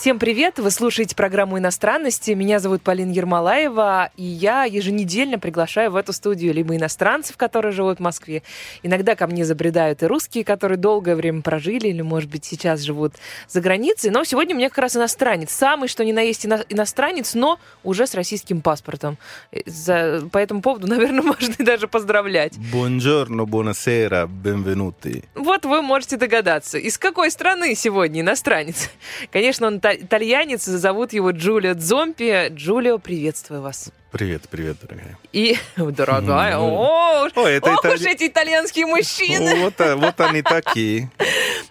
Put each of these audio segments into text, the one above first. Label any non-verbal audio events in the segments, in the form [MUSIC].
Всем привет! Вы слушаете программу «Иностранности». Меня зовут Полина Ермолаева, и я еженедельно приглашаю в эту студию либо иностранцев, которые живут в Москве. Иногда ко мне забредают и русские, которые долгое время прожили или, может быть, сейчас живут за границей. Но сегодня у меня как раз иностранец. Самый, что ни на есть ино- иностранец, но уже с российским паспортом. Э, За, по этому поводу, [LAUGHS] наверное, можно и даже поздравлять. Buongiorno, buonasera, benvenuti. Вот вы можете догадаться, из какой страны сегодня иностранец. Конечно, он та- итальянец, зовут его Джулио Дзомпи. Джулио, приветствую вас. Привет, привет, дорогая. И, [LAUGHS] дорогая, о, О, это ох итали- уж эти итальянские мужчины. Вот, а- вот они такие. [LAUGHS]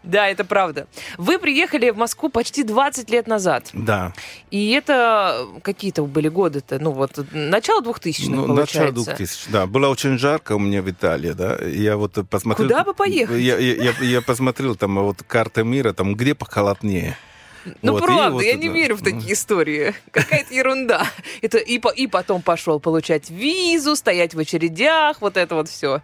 Да, это правда. Вы приехали в Москву почти 20 лет назад. Да. И это какие-то были годы-то, ну вот, начало 2000-х, Ну, получается. начало 2000. Да, было очень жарко у меня в Италии, да. Я вот посмотрел... Куда бы поехать? Я, я, я- я посмотрел там вот карта мира, там где похолоднее. Ну, Вот, правда, вот я не это- верю в такие истории. [LAUGHS] Какая-то ерунда. Это и, и потом пошел получать визу, стоять в очередях, вот это вот все.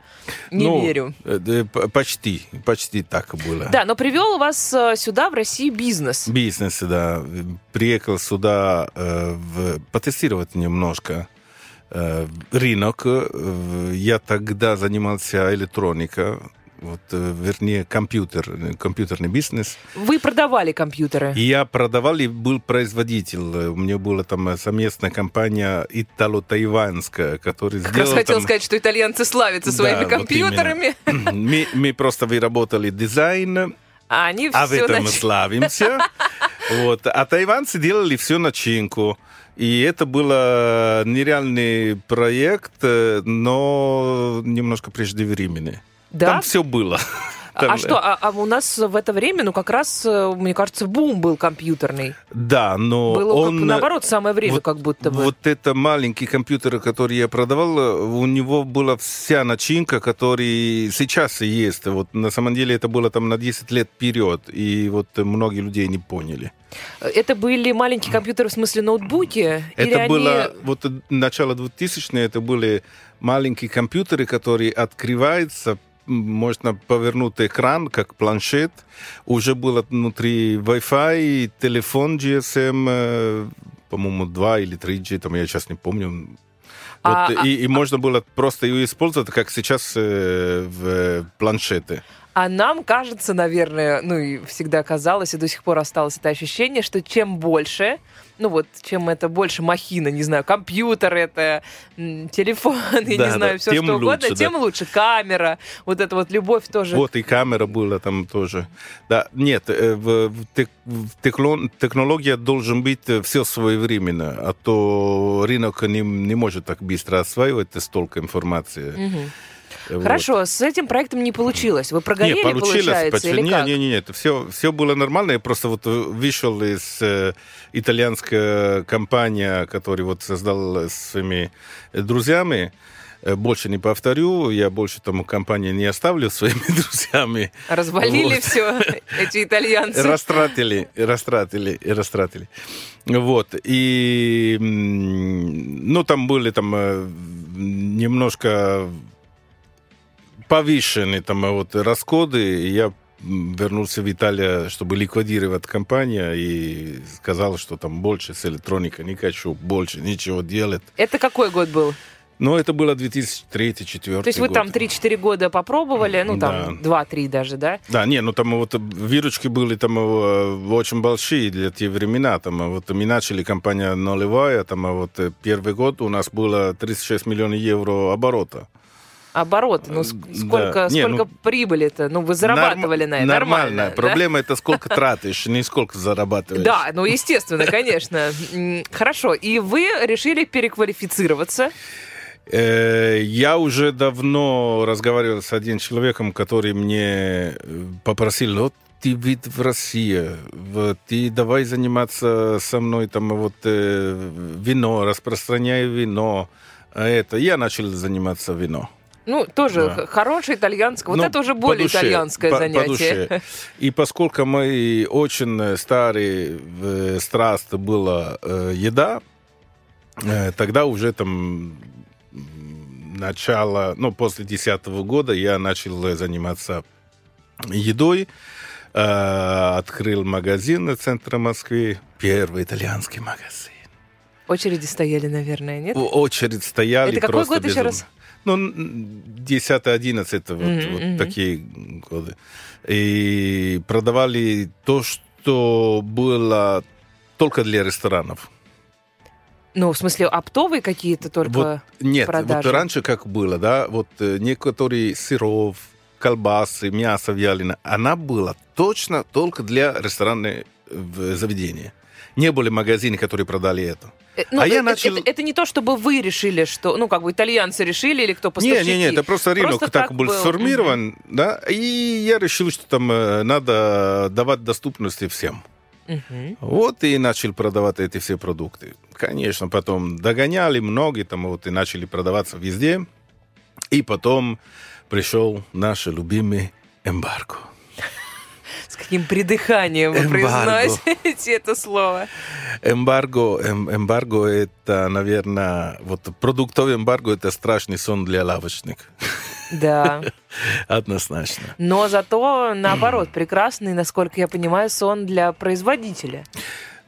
Не Ну, верю. э, Почти, почти так было. Да, но привел вас э, сюда, в Россию, бизнес. Бизнес, да. Приехал сюда э, в- потестировать немножко э, рынок. Э, Я тогда занимался электроникой, вот, э, вернее, компьютер, э, компьютерный бизнес. Вы продавали компьютеры. И я продавал и был производитель. У меня была там э, совместная компания итало-тайванская, которая Как раз сделала хотел там- сказать, что итальянцы славятся Да, своими вот компьютерами, мы, мы просто выработали дизайн, а они а в этом мы славимся. [LAUGHS] Вот. А тайванцы делали всю начинку. И это был нереальный проект, э, но немножко преждевременный. Да? Там все было. А Там, что, а, а у нас в это время, ну, как раз, э, мне кажется, бум был компьютерный. Да, но Было, как, он... наоборот, самое время, вот- как будто бы. Вот это маленький компьютер, который я продавал, э, у него была вся начинка, который сейчас и есть. Вот на самом деле это было там на 10 лет вперед, и вот многие людей не поняли. Это были маленькие компьютеры, в смысле ноутбуки? или Это они- было вот начало 2000 это были маленькие компьютеры, которые открываются, м, можно повернуть экран, как планшет. Уже было внутри Wi-Fi, телефон GSM, э, по-моему, 2 или 3G, там я сейчас не помню. А- Вот, а- и, и можно было просто ее использовать, как сейчас э, в планшеты. А нам кажется, наверное, ну и всегда казалось, и до сих пор осталось это ощущение, что чем больше, ну вот, чем это больше махина, не знаю, компьютер это, телефон, [LAUGHS] я не Да, знаю, да, все что угодно, лучше, да. тем лучше. Камера, вот эта вот любовь тоже. Вот и камера была там тоже. Да, нет, э, в, в в текло- технология должен быть все своевременно, а то рынок не, не может так быстро осваивать столько информации. Вот. Хорошо, с этим проектом не получилось. Вы прогорели, не, получилось. получается, почти- или не, не, не, не, это все, все было нормально. Я просто вот э, вышел из э, итальянской компании, которую вот создал с своими друзьями. Э, Больше не повторю, я больше тому компании не оставлю своими [LAUGHS] друзьями. Развалили Вот. все [LAUGHS] эти итальянцы. Растратили, растратили, растратили. Вот. И, ну, там были там э, немножко повышены там э, вот расходы. И я вернулся в Италию, чтобы ликвидировать компанию, и сказал, что там больше с электроникой не хочу больше ничего делать. Это какой год был? Но это было 2003-2004 То есть вы там 3-4 года попробовали, ну там Да. 2-3 даже, да? Да, не, ну там вот выручки были там э, очень большие для те времена. Там э, вот мы начали компания нулевая, там вот э, первый год у нас было 36 миллионов евро оборота. Оборот, ну ск- Да. сколько, Не, сколько ну, прибыли-то? Ну вы зарабатывали Норм- на это, Нормально. нормально. да? Проблема это сколько тратишь, не сколько зарабатываешь. Да, ну естественно, конечно. Хорошо, и вы решили переквалифицироваться. Э, Я уже давно разговаривал с одним человеком, который мне э, попросил, вот ты вид в России, вот, ты давай заниматься со мной там вот э, вино, распространяй вино, а это. Я начал заниматься вино. Ну, тоже Да. х- хорошее итальянское. Вот Ну, это уже по более душе, итальянское по- по занятие. душе. И поскольку мы очень старые э, страст была э, еда, э, тогда уже там начало, ну, после десятого года я начал э, заниматься едой, э, открыл магазин в центре Москвы, первый итальянский магазин. Очереди стояли, наверное, нет? Очередь стояли Это какой год еще безумно. раз? Ну, 10-11, вот, Мгм, вот такие годы. И продавали то, что было только для ресторанов. Ну, в смысле, оптовые какие-то только... Вот, нет, продажи. вот раньше как было, да, вот э, некоторые сыров, колбасы, мясо вяленое, она была точно только для ресторанных э, заведения. Не были магазины, которые продали это. Э, ну, а я э, начал- Это, это не то, чтобы вы решили, что... Ну, как бы итальянцы решили или кто Не, поставщики. не, не, это просто рынок Просто так, так был был. сформирован, да, и я решил, что там э, надо давать доступности всем. Мгм. Вот и начал продавать эти все продукты. Конечно, потом догоняли многие, там вот и начали продаваться везде. И потом пришел наш любимый эмбарго. С каким придыханием вы произносите это слово. Эмбарго, эм- эмбарго это, наверное, вот продуктовый эмбарго это страшный сон для лавочных. Да. [LAUGHS] Однозначно. Но зато, наоборот, прекрасный, насколько я понимаю, сон для производителя.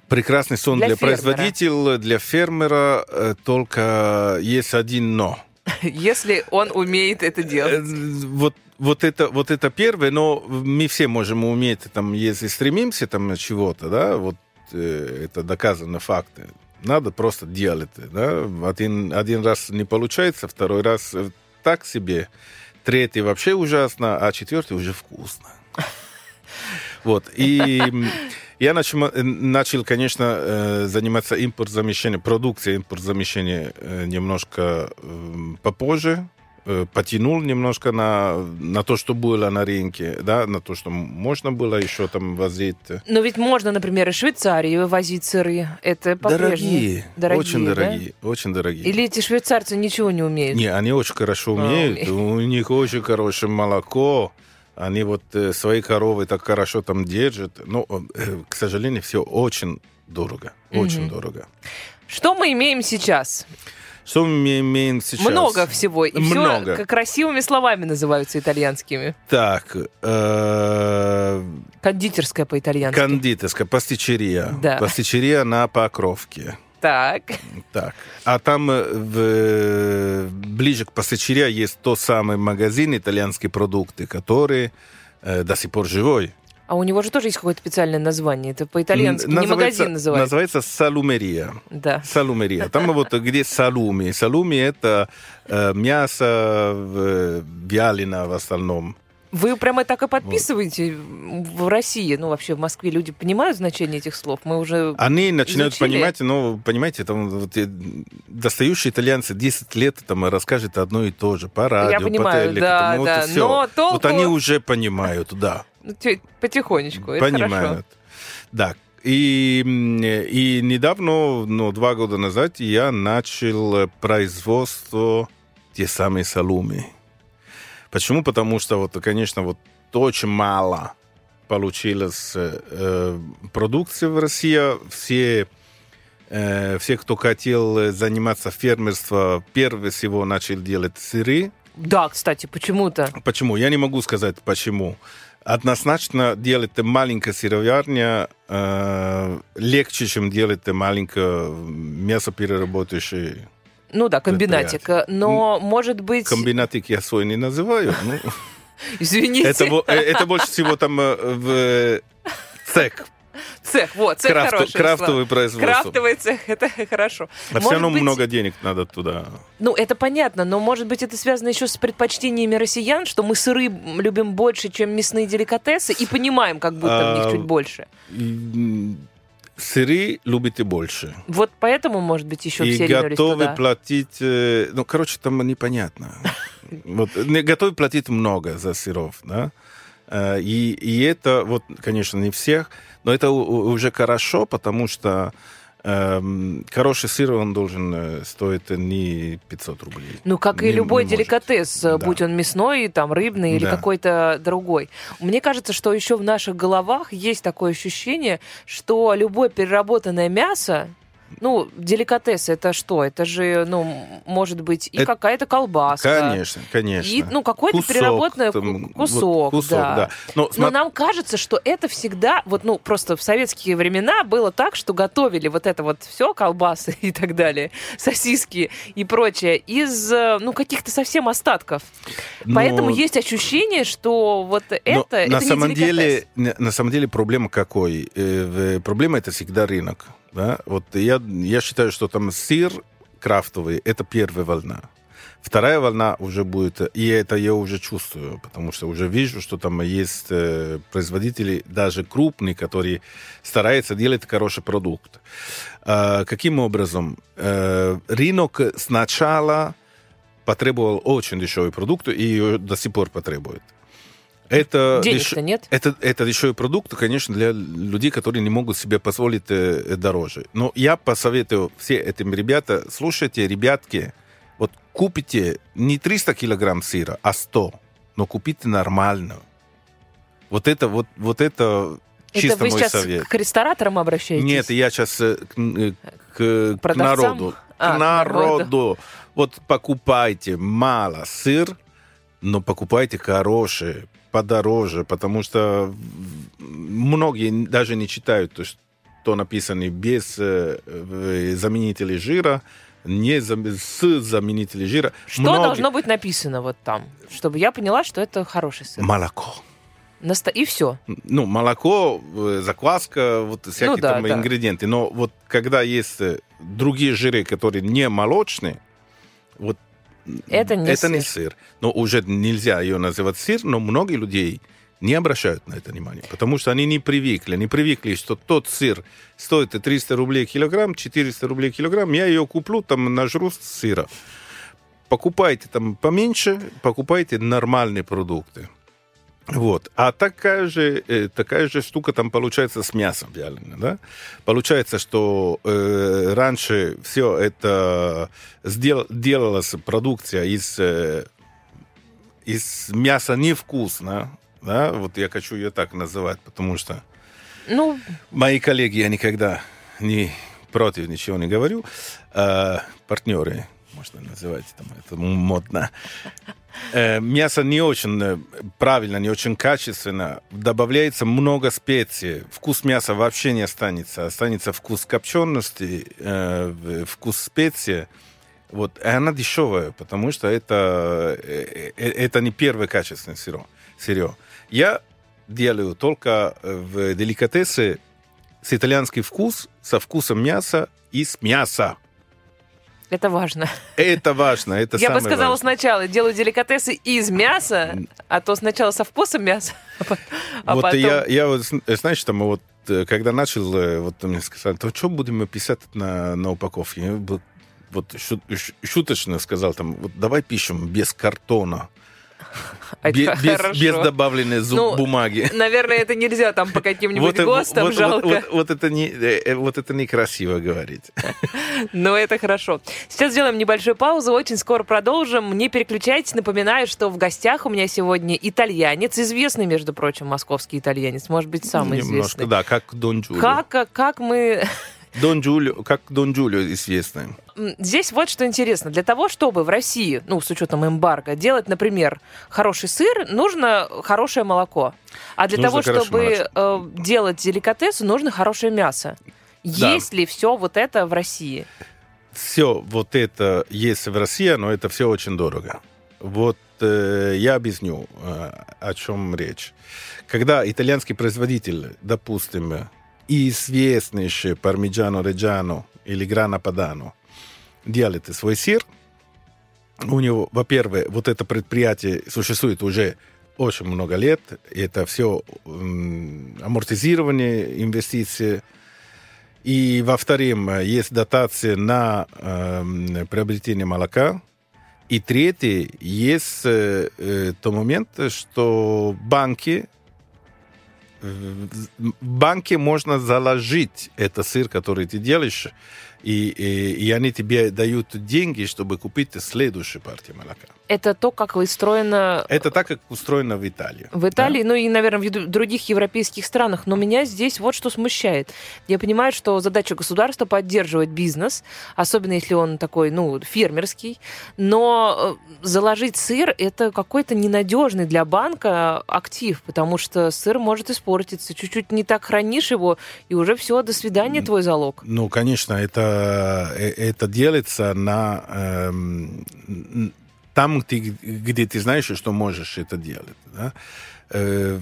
Прекрасный сон Для для, производителя, для фермера, э, только есть один но. Если он умеет это Э, делать. Вот, вот, это, вот это первое, но мы все можем уметь, там, если стремимся там, чего-то, да, вот э, это доказано факты. Надо просто делать, да. Один, один раз не получается, второй раз э, так себе, третий вообще ужасно, а четвертый уже вкусно. [LAUGHS] Вот, и я начал, э, начал конечно, э, заниматься импорт-замещением, продукцией импорт-замещения э, немножко эм, попозже, потянул немножко на, на то, что было на рынке, да, на то, что можно было еще там возить. Но ведь можно, например, из Швейцарии вывозить сыры. Это по-прежнему. Дорогие, очень да? дорогие, очень дорогие. Или эти швейцарцы ничего не умеют? Не, они очень хорошо умеют, А, у них очень хорошее молоко, они вот э, свои коровы так хорошо там держат, но, э, к сожалению, все очень дорого, очень Мгм. дорого. Что мы имеем сейчас? Что мы имеем сейчас? Много всего. И Много. все красивыми словами называются итальянскими. Так, э, Кондитерская по-итальянски. кондитерская, пастичерия. Да. Пастичерия на Покровке. Так. Так. А там э, в- ближе к пастичерия есть тот самый магазин итальянские продукты, который э, до сих пор живой. А у него же тоже есть какое-то специальное название. Это по-итальянски. Не магазин называется. Называется салумерия. Да. Салумерия. Там вот где салуми. Салуми это э, мясо э, вялено в основном. Вы прямо так и подписываете в России, ну вообще в Москве люди понимают значение этих слов? Мы уже Они начинают изучили? понимать, ну, понимаете, там вот, э, достающие итальянцы 10 лет там расскажут одно и то же по радио, понимаю, по телеку. да, там, вот да, но толку- Вот они уже понимают, да, ну, потихонечку. Понимают. Да. И, и недавно, ну, два года назад, я начал производство те самые салуми. Почему? Потому что, вот, конечно, вот очень мало получилось э, э, продукции в России. Все, э, все, кто хотел заниматься фермерством, прежде всего начали делать сыры. Да, кстати, почему-то. Почему? Я не могу сказать, почему. Однозначно делать маленькая сыроварня э, легче, чем делать маленькая мясопереработающая Ну да, комбинатик. Но, может быть... комбинатик я свой не называю. ну, [LAUGHS] Извините. это, э, это больше всего там э, в цех, Цех, вот, цех крафт- хорошее крафтовый слово. производство. Крафтовый цех, [LAUGHS] это хорошо. А все равно быть- много денег надо туда. Ну, это понятно, но, может быть, это связано еще с предпочтениями россиян, что мы сыры любим больше, чем мясные деликатесы, и понимаем, как будто в них А, чуть больше. Сыры любите больше. Вот поэтому, может быть, еще и все готовы туда. платить... э, Ну, короче, там непонятно. [LAUGHS] Вот, готовы платить много за сыров, да? Э, И, и это, вот, конечно, не всех, но это уже хорошо, потому что эм, хороший сыр, он должен э, стоить не 500 рублей. Ну, как Не- и любой не может. деликатес, Да. будь он мясной, там, рыбный или Да. какой-то другой. Мне кажется, что еще в наших головах есть такое ощущение, что любое переработанное мясо, ну, деликатес это что? Это же, ну, может быть и Это- какая-то колбаска. Конечно, конечно. И, ну, какой-то Кусок переработанный там, ку- вот кусок, кусок, да. да. Но, Но смо- нам кажется, что это всегда, вот, ну, просто в советские времена было так, что готовили вот это вот все, колбасы [LAUGHS] и так далее, сосиски и прочее, из, э, ну, каких-то совсем остатков. но- Поэтому есть ощущение, что вот но это, это на не самом деле, на самом деле проблема какой? Э, в- Проблема это всегда рынок. Да? Вот я, я считаю, что там сыр крафтовый это первая волна. Вторая волна уже будет, и это я уже чувствую, потому что уже вижу, что там есть э, производители, даже крупные, которые стараются делать хороший продукт. А, каким образом? Э, рынок сначала потребовал очень дешевый продукт и до сих пор потребует. Это Денег-то деш- нет. это, это дешевый продукт, конечно, для людей, которые не могут себе позволить э, э, дороже. Но я посоветую все этим ребята, слушайте, ребятки, вот купите не 300 килограмм сыра, а 100, но купите нормальную. Вот это, вот, вот это Это чисто вы мой сейчас совет. к рестораторам обращаетесь? Нет, я сейчас к, э, к- к Продавцам? народу. А, к к народу. Вот покупайте мало сыр, но покупайте хороший, подороже, потому что многие даже не читают, то, что написано без э, э, заменителей жира, не с заменителей жира. Что Многие- должно быть написано вот там, чтобы я поняла, что это хороший сыр? Молоко. Наста- И все. Ну, молоко, э, закваска, вот всякие Ну да, там да. ингредиенты. Но вот когда есть другие жиры, которые не молочные, вот Это не это не сыр. сыр. Но уже нельзя ее называть сыр, но многие людей не обращают на это внимание, потому что они не привыкли, не привыкли, что тот сыр стоит 300 рублей килограмм, 400 рублей килограмм, я ее куплю, там нажру сыра. Покупайте там поменьше, покупайте нормальные продукты. Вот. А такая же, э, такая же штука там получается с мясом вяленым, да? Получается, что э, раньше все это сдел- делалась продукция из, э, из мяса невкусно, да? Вот я хочу ее так называть, потому что Ну, мои коллеги, я никогда не против ничего не говорю. А, партнеры, можно называть, там, это модно. Э, Мясо не очень э, правильно, не очень качественно. Добавляется много специй. Вкус мяса вообще не останется. Останется вкус копчености, э, вкус специи. Вот. И она дешевая, потому что это, это не первое качественное сырье. сырье. Я делаю только в деликатесы с итальянский вкус, со вкусом мяса из мяса. Это важно. Это важно, это я бы сказала важное. сначала, делаю деликатесы из мяса, а то сначала со вкусом мяса, а а вот потом... я, я вот, зн- знаешь, там вот, э, когда начал, э, вот мне сказали, то что будем писать на, на упаковке? Я вот шуточно сказал, там, вот давай пишем без картона, А без, добавленной зуб Ну, бумаги. Наверное, это нельзя там по [LAUGHS] каким-нибудь э, ГОСТам, вот, жалко. вот- вот- вот это не, э, э, вот это некрасиво говорить. [LAUGHS] Но это хорошо. Сейчас сделаем небольшую паузу, очень скоро продолжим. Не переключайтесь, напоминаю, что в гостях у меня сегодня итальянец, известный, между прочим, московский итальянец, может быть, самый Немножко, известный. да, как Дон Джулио. Как, как мы... Дон Джулио, как Дон Джулио известный. Здесь вот что интересно. Для того, чтобы в России, ну, с учетом эмбарго, делать, например, хороший сыр, нужно хорошее молоко. А для Нужно того, чтобы э, делать деликатесы, нужно хорошее мясо. Да. Есть ли все вот это в России? Все вот это есть в России, но это все очень дорого. Вот э, я объясню, э, о чем речь. Когда итальянский производитель, допустим, известнейший Пармиджано Реджано или Грана Падано, делает свой сыр, у него, во-первых, вот это предприятие существует уже очень много лет, и это все амортизирование инвестиций, и, во-вторых, есть дотация на э, приобретение молока. И третий, есть э, тот момент, что банки в банке можно заложить это сыр, который ты делаешь, и, и, и они тебе дают деньги, чтобы купить следующую партию молока. Это то, как устроено... Это так, как устроено в Италии. В Италии, да? ну и, наверное, в других европейских странах. Но меня здесь вот что смущает. Я понимаю, что задача государства поддерживать бизнес, особенно если он такой, ну, фермерский. Но э, заложить сыр – это какой-то ненадежный для банка актив, потому что сыр может испортиться. Чуть-чуть не так хранишь его, и уже все, до свидания, твой залог. Ну, конечно, это, это делается на... Эм, там, ты, где ты знаешь, что можешь это делать. Да? Э,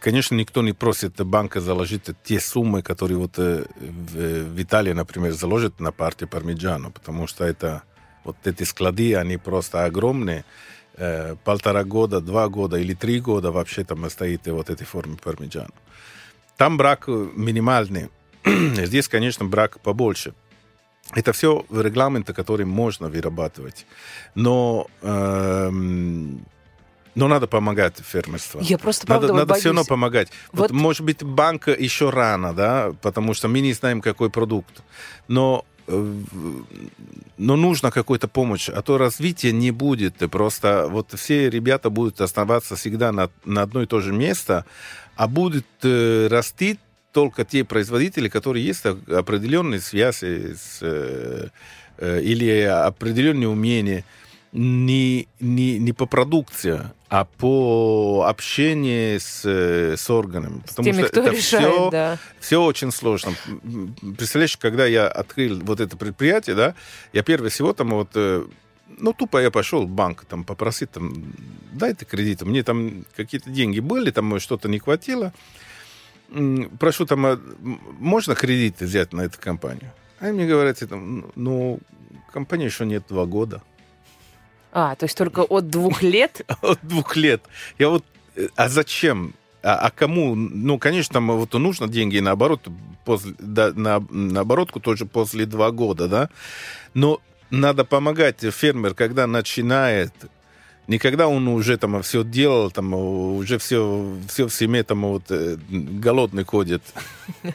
конечно, никто не просит банка заложить те суммы, которые вот э, в, Италии, например, заложат на партию Пармиджану, потому что это вот эти склады, они просто огромные. Э, полтора года, два года или три года вообще там стоит вот этой форме Пармиджану. Там брак минимальный. [CLEARS THROAT] Здесь, конечно, брак побольше. Это все регламенты, которые можно вырабатывать. Но, эм, но надо помогать фермерству. Я просто правда Надо, надо все равно помогать. Вот... вот, может быть, банка еще рано, да, потому что мы не знаем, какой продукт. Но э, но нужна какая-то помощь, а то развития не будет. Просто вот все ребята будут оставаться всегда на, на одно и то же место, а будет э, расти только те производители, которые есть определенные связи с, э, э, или определенные умения не, не, не по продукции, а по общению с, с органами. С Потому теми, что кто это решает, все, да. все очень сложно. Представляешь, когда я открыл вот это предприятие, да, я прежде всего там вот э, ну, тупо я пошел в банк, там, попросить, там, дайте кредит. Мне там какие-то деньги были, там что-то не хватило прошу, там, а, можно кредит взять на эту компанию? Они мне говорят, там, ну, компания еще нет два года. А, то есть только от двух лет? [LAUGHS] От двух лет. Я вот, э, а зачем? А, а кому? Ну, конечно, там вот нужно деньги наоборот, после, да, на, на оборотку тоже после два года, да? Но надо помогать фермер, когда начинает Никогда он уже там все делал, там уже все, все в семье там вот э, голодный ходит. [LAUGHS]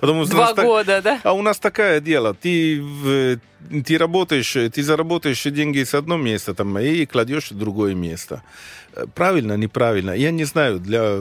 Два года, да? А у нас такое дело. Ты, ты работаешь, ты заработаешь деньги с одного места там, и кладешь в другое место. Правильно, неправильно, я не знаю. Для...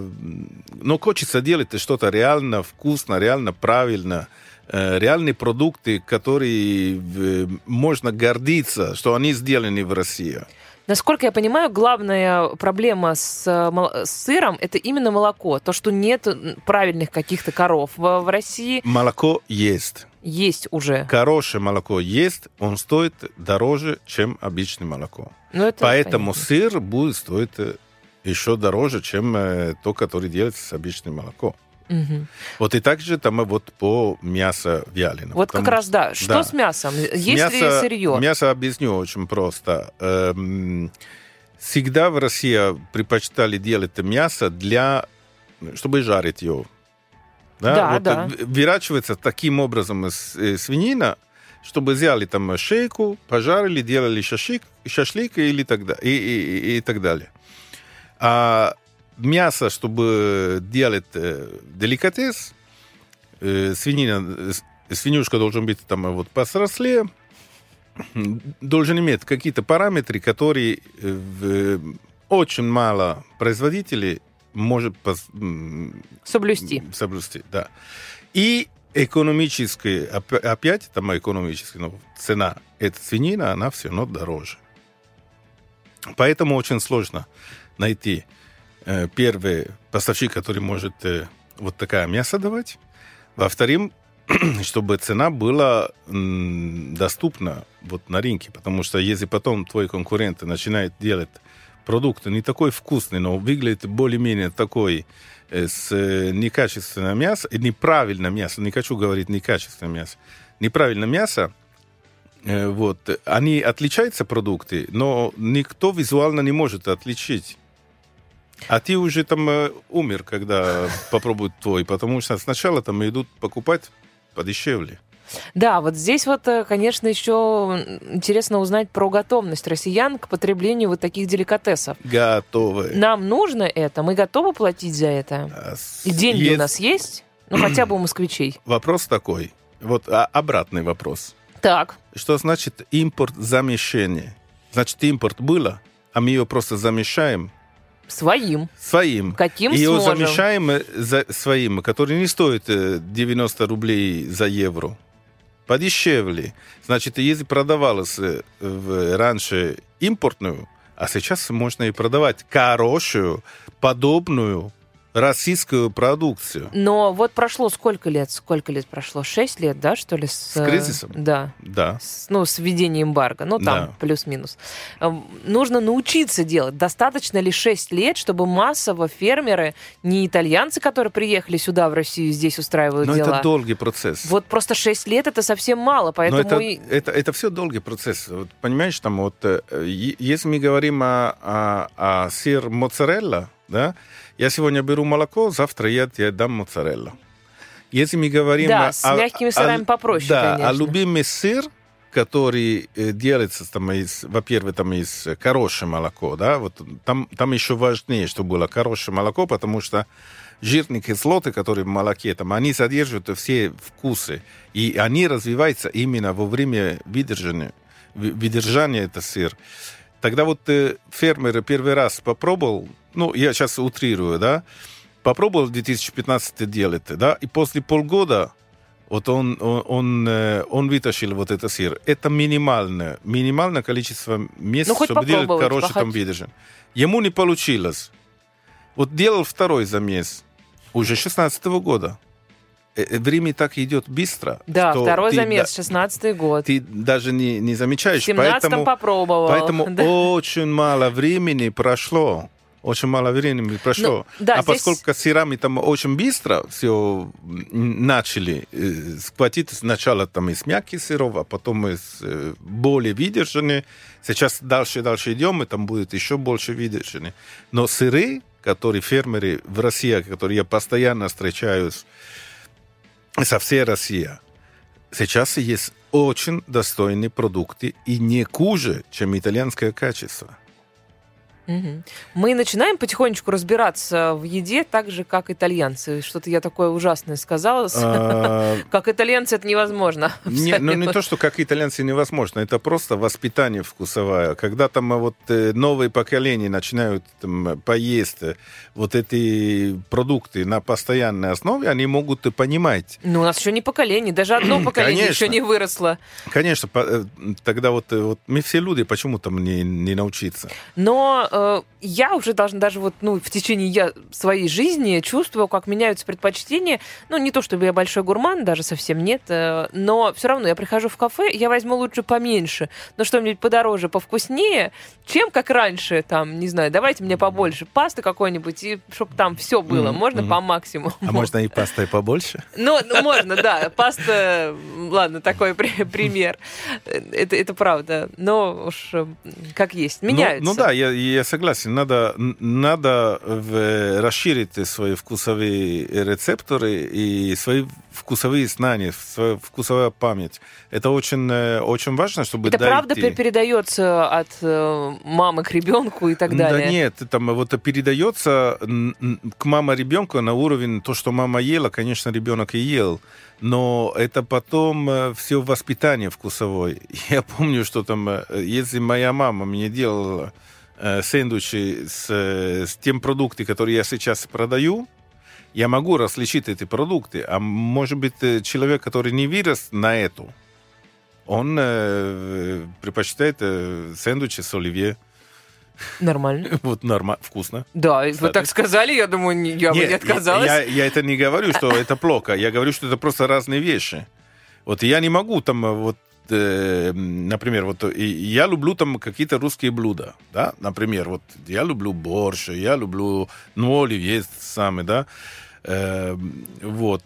Но хочется делать что-то реально вкусно, реально правильно э, реальные продукты, которые э, можно гордиться, что они сделаны в России. Насколько я понимаю, главная проблема с, с сыром это именно молоко. То, что нет правильных каких-то коров в, в России. Молоко есть. Есть уже. Хорошее молоко есть, он стоит дороже, чем обычное молоко. Ну, это Поэтому понятно. сыр будет стоить э, еще дороже, чем э, то, который делается с обычным молоком. Угу. Вот и также там вот по мясо вяленое. Вот как раз, да. Что да. с мясом? Есть мясо, ли сырье? Мясо объясню очень просто. Эм, всегда в России предпочитали делать мясо для, чтобы жарить его. Да, да. Вот да. Выращивается таким образом свинина, чтобы взяли там шейку, пожарили, делали шашлык, шашлык или так, и, и, и, и так далее. А мясо, чтобы делать э, деликатес, э, свинина, свинюшка должен быть там вот посрослее, должен иметь какие-то параметры, которые э, очень мало производителей может пос, соблюсти. Соблюсти, да. И экономически, опять там экономически, но цена этой свинина, она все равно дороже. Поэтому очень сложно найти Э, первый поставщик, который может э, вот такая мясо давать. Во-вторых, [CLEARS THROAT] чтобы цена была доступна вот на рынке, потому что если потом твой конкурент начинает делать продукты не такой вкусный, но выглядит более-менее такой э, с некачественным мясом, и неправильное мясо, не хочу говорить некачественное мясо, неправильное мясо, вот, они отличаются продукты, но никто визуально не может отличить а ты уже там э, умер, когда попробуют твой, потому что сначала там идут покупать подешевле. Да, вот здесь вот, э, конечно, еще интересно узнать про готовность россиян к потреблению вот таких деликатесов. Готовы. Нам нужно это, мы готовы платить за это. А И деньги у есть нас есть? Ну, хотя бы у москвичей. [CLEARS THROAT] Вопрос такой. Вот а, обратный вопрос. Так, Что значит импорт замещение? Значит, импорт было, а мы ее просто замещаем своим. своим. Каким Ее сможем. замещаем э, за своим, который не стоит э, 90 рублей за евро. Подешевле. Значит, если продавалось э, раньше импортную, а сейчас можно и продавать хорошую, подобную российскую продукцию. Но вот прошло сколько лет? Сколько лет прошло? Шесть лет, да, что ли? С, э, кризисом? Да. Да. С- ну, с введением эмбарго, ну, там, Да. плюс-минус. Эм, Нужно научиться делать. Достаточно ли 6 лет, чтобы массово фермеры, не итальянцы, которые приехали сюда, в Россию, здесь устраивают Но дела, это долгий процесс. вот просто 6 лет это совсем мало, Но поэтому... это, и- это, это все долгий процесс. Вот, понимаешь, там вот, э, если мы говорим о, о, о сыр моцарелла, да, я сегодня беру молоко, завтра я тебе дам моцарелла. Если мы говорим Да, о, с мягкими о- сырами попроще, да, конечно. а любимый сыр, который э, делается, там, из, во-первых, там из хорошее молоко, да, вот там, там еще важнее, чтобы было хорошее молоко, потому что жирные кислоты, которые в молоке, там, они содержат все вкусы, и они развиваются именно во время выдержания, выдержания это сыр. Тогда вот э, фермер первый раз попробовал, ну, я сейчас утрирую, да, попробовал в 2015 делать, да, и после полгода вот он, он, он, э, он вытащил вот это сыр. Это минимальное, минимальное количество мест, Ну, чтобы делать хороший там выдержан. Ему не получилось. Вот делал второй замес уже 16 года. Э, э, Время так идет быстро. Да, второй ты замес, да- 16-й год. ты даже не, не В замечаешь. 17-м Поэтому, попробовал. поэтому [LAUGHS] Да. очень мало времени прошло. Очень мало времени прошло. Ну, да, а здесь- поскольку сырами там очень быстро все начали э, схватить сначала там из мягких сыров, а потом из э, более выдержанных. Сейчас дальше и дальше идем, и там будет еще больше выдержанных. Но сыры, которые фермеры в России, которые я постоянно встречаюсь со всей России, сейчас есть очень достойные продукты и не хуже, чем итальянское качество. Мгм. Мы начинаем потихонечку разбираться в еде так же, как итальянцы. Что-то я такое ужасное сказала. [LAUGHS] Как итальянцы это невозможно. [LAUGHS] Не, ну не то, что как итальянцы невозможно, это просто воспитание вкусовое. Когда там а, вот э, новые поколения начинают там, поесть э, вот эти продукты на постоянной основе, они могут и понимать. Ну, у нас еще не поколение, даже одно [CLEARS THROAT] поколение еще не выросло. Конечно, э, тогда вот, э, мы все люди, почему там не научиться? Но э, я уже должна даже вот, ну, в течение я, своей жизни чувствую, как меняются предпочтения. Ну, не то, чтобы я большой гурман, даже совсем нет, э, но все равно я прихожу в кафе, я возьму лучше поменьше, но что-нибудь подороже, повкуснее, чем как раньше, там, не знаю, давайте мне побольше пасты какой-нибудь, и чтобы там все было, Мгм, можно мгм. по максимуму. А можно и пастой побольше? [LAUGHS] Ну, ну, можно, да. Паста, ладно, такой при- пример. Это, это правда. Но уж э, как есть. Ну- Меняются. Ну, да, я согласен. Надо, надо в- расширить свои вкусовые рецепторы и свои вкусовые знания, свою вкусовая память. Это очень, э, очень важно, чтобы Это правда дойти. пер- передается от э, мамы к ребенку и так далее. Да нет, там вот передается к маме ребенку на уровень то, что мама ела, конечно, ребенок и ел. Но это потом все воспитание вкусовое. [LAUGHS] Я помню, что там, э, если моя мама мне делала э, сэндвичи с, э, с тем продуктом, который я сейчас продаю, я могу различить эти продукты. А может быть, э, человек, который не вырос на эту, он э, предпочитает э, сэндвичи с оливье. Нормально. [LAUGHS] Вот нормально, вкусно. Да, вы Кстати. так сказали, я думаю, я бы не Нет, отказалась. Я, я это не говорю, что это плохо. Я говорю, что это просто разные вещи. Вот я не могу там э, вот э, например, вот и я люблю там какие-то русские блюда, да, например, вот я люблю борщ, я люблю, ну, оливье самый, да, Э, вот.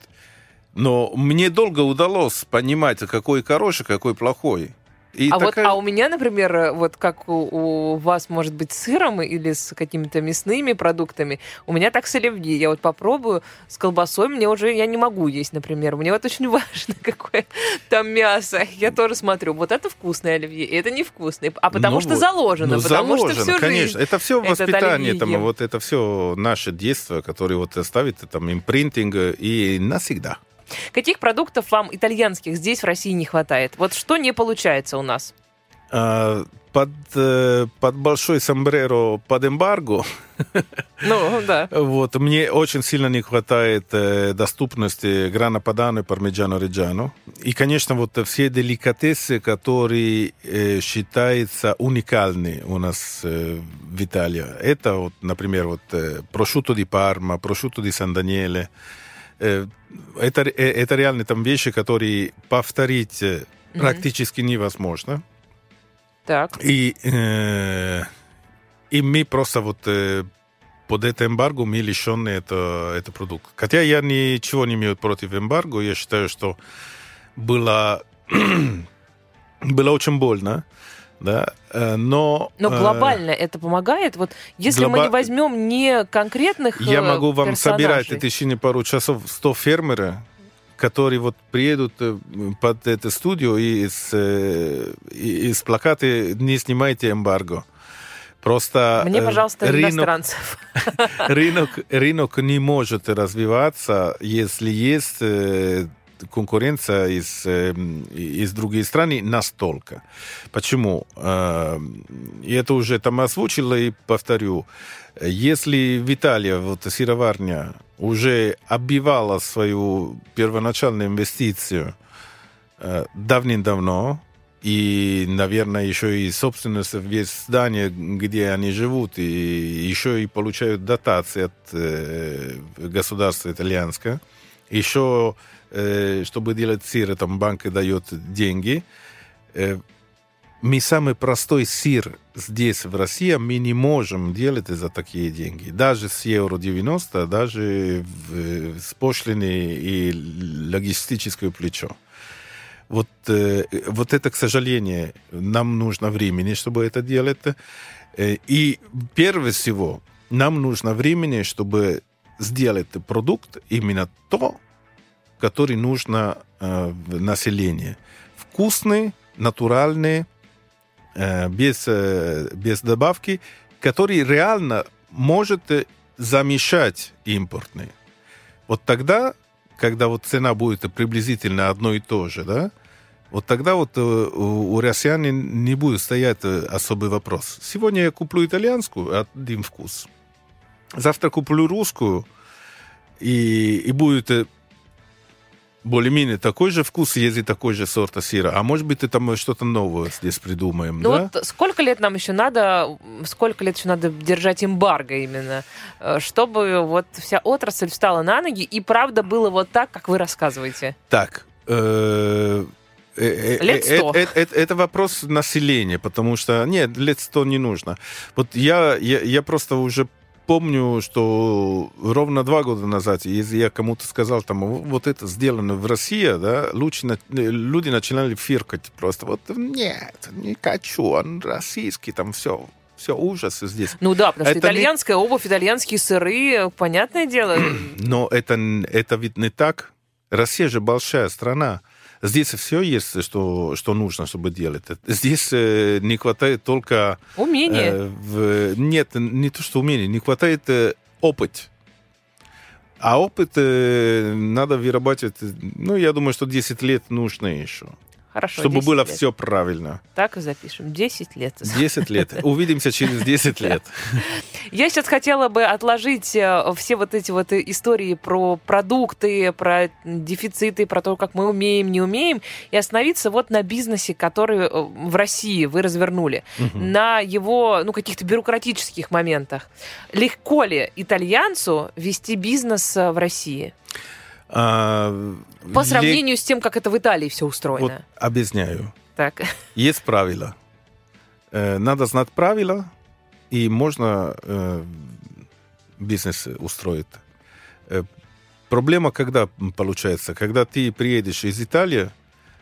Но мне долго удалось понимать, какой хороший, какой плохой. И а, такая- вот, а у меня, например, вот как у, у вас может быть с сыром или с какими-то мясными продуктами, у меня так с оливье. Я вот попробую с колбасой, мне уже, я не могу есть, например. Мне вот очень [LAUGHS] важно, какое там мясо. Я тоже смотрю, вот это вкусное оливье, это невкусное. А потому Ну что вот. заложено, Ну, потому заложено, что всю конечно. жизнь. Это все воспитание, там, вот это все наше детство, которое вот ставит там импринтинг и навсегда. Каких продуктов вам итальянских здесь в России не хватает? Вот что не получается у нас? А, под, э, под большой сомбреро, под эмбарго, Ну, да. вот, мне очень сильно не хватает э, доступности грана падано и пармиджано реджано. И, конечно, вот все деликатесы, которые э, считаются уникальны у нас э, в Италии. Это, вот, например, вот, прошутто ди Парма, прошутто ди Сан-Даниэле. Э, это, э, это реально там вещи, которые повторить э, Мгм. практически невозможно. Так. И, э, и мы просто вот э, под это эмбарго мы лишены это, это продукт. Хотя я ничего не имею против эмбарго, я считаю, что было, [CLEARS THROAT] было очень больно, да, э, но... Но э, глобально это помогает. Вот если мы глоба- не возьмем не конкретных Я э, могу вам собирать в персонажей. течение пару часов 100 фермеров, которые вот приедут э, под эту студию и из, э, из плакаты «Не снимайте эмбарго». Просто Мне, э, пожалуйста, рынок, иностранцев. [LAUGHS] рынок, рынок не может развиваться, если есть э, конкуренция из, э, из других стран настолько. Почему? Э, И это уже там озвучила и повторю. Если в Италии вот сыроварня уже оббивала свою первоначальную инвестицию э, давным-давно, и, наверное, еще и собственность весь здание, где они живут, и еще и получают дотации от э, государства итальянского. Еще, э, чтобы делать сыр, там банк дает деньги. Э, мы самый простой сыр здесь, в России, мы не можем делать за такие деньги. Даже с евро 90, даже в- с пошлиной и логистическое плечо. Вот, э, вот это, к сожалению, нам нужно времени, чтобы это делать. Э, И прежде всего, нам нужно времени, чтобы сделать продукт именно то, который нужно э, населению. Вкусный, натуральный, э, без, э, без добавки, который реально может э, замещать импортный. Вот тогда, когда вот цена будет приблизительно одно и то же, да, вот тогда вот э, у, у россиян не- будет стоять э, особый вопрос. Сегодня я куплю итальянскую, один вкус. Завтра куплю русскую, и, и будет более-менее такой же вкус, если такой же сорта сыра. А может быть, и там что-то новое здесь придумаем, Ну да? вот сколько лет нам еще надо, сколько лет еще надо держать эмбарго именно, э, чтобы вот вся отрасль встала на ноги и правда было вот так, как вы рассказываете? Так. э, э, Лет сто. Это вопрос населения, потому что... Нет, лет сто не нужно. Вот я, я, я просто уже помню, что ровно два года назад, если я кому-то сказал, там, вот это сделано в России, да, лучше на- люди начинали фиркать просто. Вот нет, не хочу, он российский, там все, все ужасы здесь. Ну да, потому что Это не- итальянская обувь, итальянские сыры, понятное дело. Но это, это ведь не так. Россия же большая страна. Здесь все есть, что, что нужно, чтобы делать. Здесь э, не хватает только... Умение. э, в- нет, не то, что умение, не хватает э, опыт. А опыт э, надо вырабатывать, ну, я думаю, что 10 лет нужно еще. Хорошо. чтобы 10 было лет. все правильно. Так и запишем. 10 лет. 10 лет. Увидимся через 10 лет. [LAUGHS] Я сейчас хотела бы отложить э, все вот эти вот истории про продукты, про дефициты, про то, как мы умеем, не умеем, и остановиться вот на бизнесе, который э, в России вы развернули, на его, ну, каких-то бюрократических моментах. Легко ли итальянцу вести бизнес э, в России? А, По сравнению с тем, как это в Италии все Вот устроено. объясняю. Так. [LAUGHS] Есть правила. Э, Надо знать правила, и можно э, бизнес устроить. Э, Проблема когда получается? Когда ты приедешь из Италии,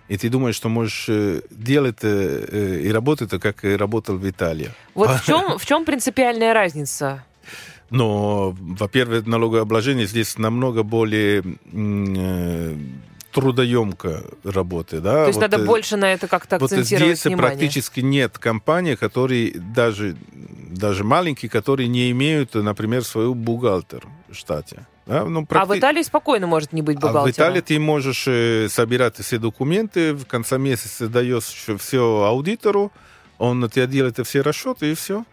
и ты думаешь, что можешь делать и работать, как и работал в Италии. Вот в [LAUGHS] чем, в чем принципиальная разница? Но, во-первых, налогообложение здесь намного более э, трудоемко работы. Да? То есть Вот, надо э, больше на это как-то Вот акцентировать здесь внимание. практически нет компаний, которые даже, даже маленькие, которые не имеют, например, свою бухгалтер в штате. Да? Ну, А в практи- Италии спокойно может не быть а в. Италии ты можешь э, собирать все документы, в конце месяца даешь все аудитору, он на тебя делает все расчеты и все.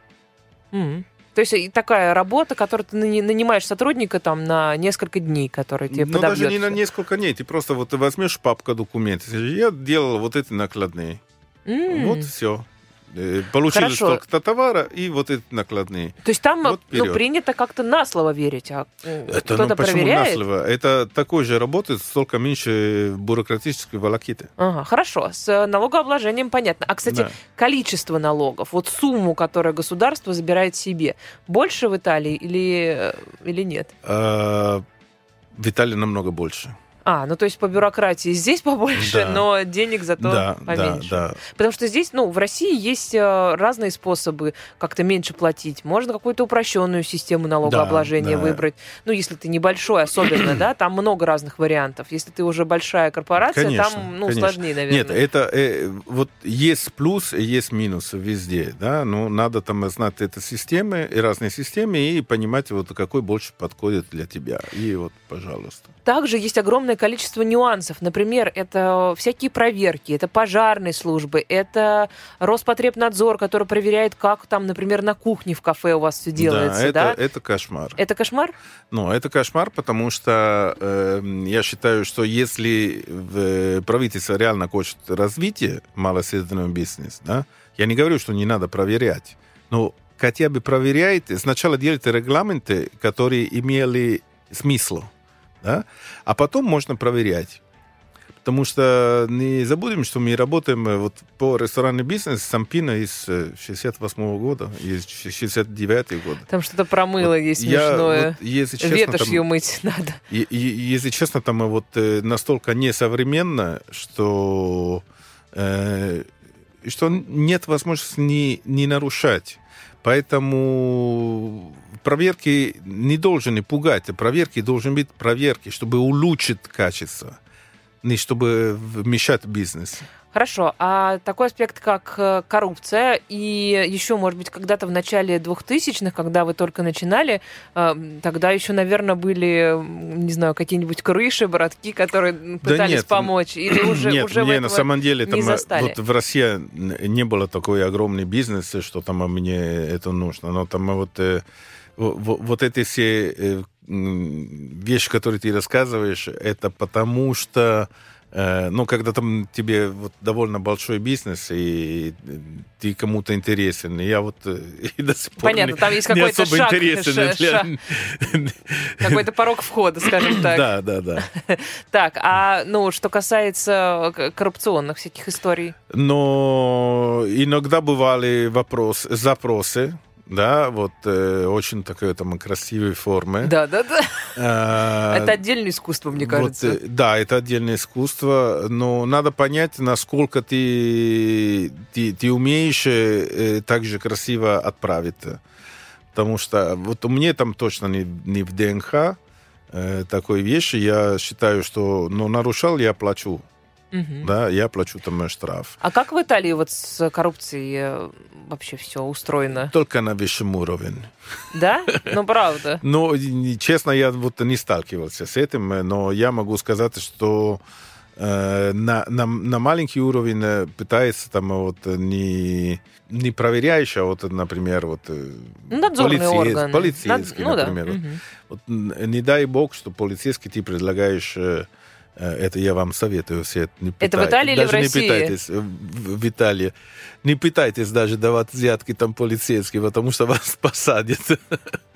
Мгм. То есть такая работа, которую ты нани- нанимаешь сотрудника там на несколько дней, который тебе Ну, даже не на несколько дней, ты просто вот возьмешь папку документов, я делал вот эти накладные. М. Вот все. Получили Хорошо. столько-то товара и вот эти накладные. То есть там Вот ну, принято как-то на слово верить, а э, Это кто-то ну, почему проверяет? на слово? Это такой же работает, столько меньше бюрократической волокиты. Ага, хорошо, с э, налогообложением понятно. А, кстати, Да. количество налогов, вот сумму, которую государство забирает себе, больше в Италии или, э, или нет? А, в Италии намного больше. А, ну то есть по бюрократии здесь [LAUGHS] побольше, Да. но денег зато да, да, поменьше. да. Потому что здесь, ну, в России есть э, разные способы как-то меньше платить. Можно какую-то упрощенную систему налогообложения да. выбрать. Ну, если ты небольшой, особенно, [CLEARS THROAT] да, там много разных вариантов. Если ты уже большая корпорация, Конечно, там, ну, конечно. сложнее, наверное. Нет, это э, вот есть плюс есть минус везде, да, но надо там знать эти системы и разные системы и понимать вот какой больше подходит для тебя. И вот, пожалуйста. Также есть огромное количество нюансов. Например, это всякие проверки, это пожарные службы, это Роспотребнадзор, который проверяет, как там, например, на кухне в кафе у вас все делается, да, да? это, это кошмар. Это кошмар? Ну, это кошмар, потому что э, я считаю, что если в правительство реально хочет развития среднего бизнеса, да, я не говорю, что не надо проверять, но хотя бы проверяйте, сначала делайте регламенты, которые имели смысл, да, а потом можно проверять. Потому что не забудем, что мы работаем э, вот по ресторанному бизнесу Сампина из 68 года, из 69 года. Там что-то про мыло есть смешное. вот, если честно, Ветошью там- мыть [LAUGHS] надо. и- и- если честно, там э, вот э, настолько несовременно, что, э, что нет возможности не, не нарушать. Поэтому проверки не должны пугать, а проверки должны быть проверки, чтобы улучшить качество, не чтобы мешать бизнес. Хорошо, а такой аспект, как э, коррупция, и еще, может быть, когда-то в начале 2000-х, когда вы только начинали, э, тогда еще, наверное, были, не знаю, какие-нибудь крыши, братки, которые м, Да пытались нет, помочь, или [CLEARS THROAT] уже, Нет, уже мне на самом деле там, э, вот в России не было такой огромный бизнес, что там а, мне это нужно. Но там а, вот, во- во- вот эти все вещи, которые ты рассказываешь, это потому что э, ну, когда там тебе вот довольно большой бизнес, и ты кому-то интересен, я вот э, [LAUGHS] и до сих пор Понятно, не, там есть [LAUGHS] какой-то шаг, ша- для- [LAUGHS] Какой-то порог входа, скажем так. Да, да, да. Так, а ну, что касается к- коррупционных всяких историй, Но иногда бывали вопрос, запросы, да, вот э, очень такой там красивой формы. да, да, да. А, Это отдельное искусство, мне вот, кажется. э, да, это отдельное искусство, но надо понять, насколько ты, ты, ты умеешь э, так же красиво отправить. Потому что вот у меня там точно не, не в ДНХ э, такой вещи. Я считаю, что ну, нарушал, я плачу. Мгм. Да, я плачу там штраф. А как в Италии вот с коррупцией э, вообще все устроено? Только на высшем уровне. Да? [LAUGHS] Ну, правда. И- честно, я вот не сталкивался с этим, э, но я могу сказать, что э, на, на, на маленький уровень пытается там вот не, не проверяешь, а вот, например, вот Ну, надзорные полицейс- органы. полицейский, Над- ну да, например. Вот. мгм. Вот, не дай бог, что полицейский ты предлагаешь это я вам советую все. Не Это в. Италии или в даже России? не пытайтесь э, в, Италии. Не пытайтесь даже давать взятки там полицейским, потому что [LAUGHS] вас посадят.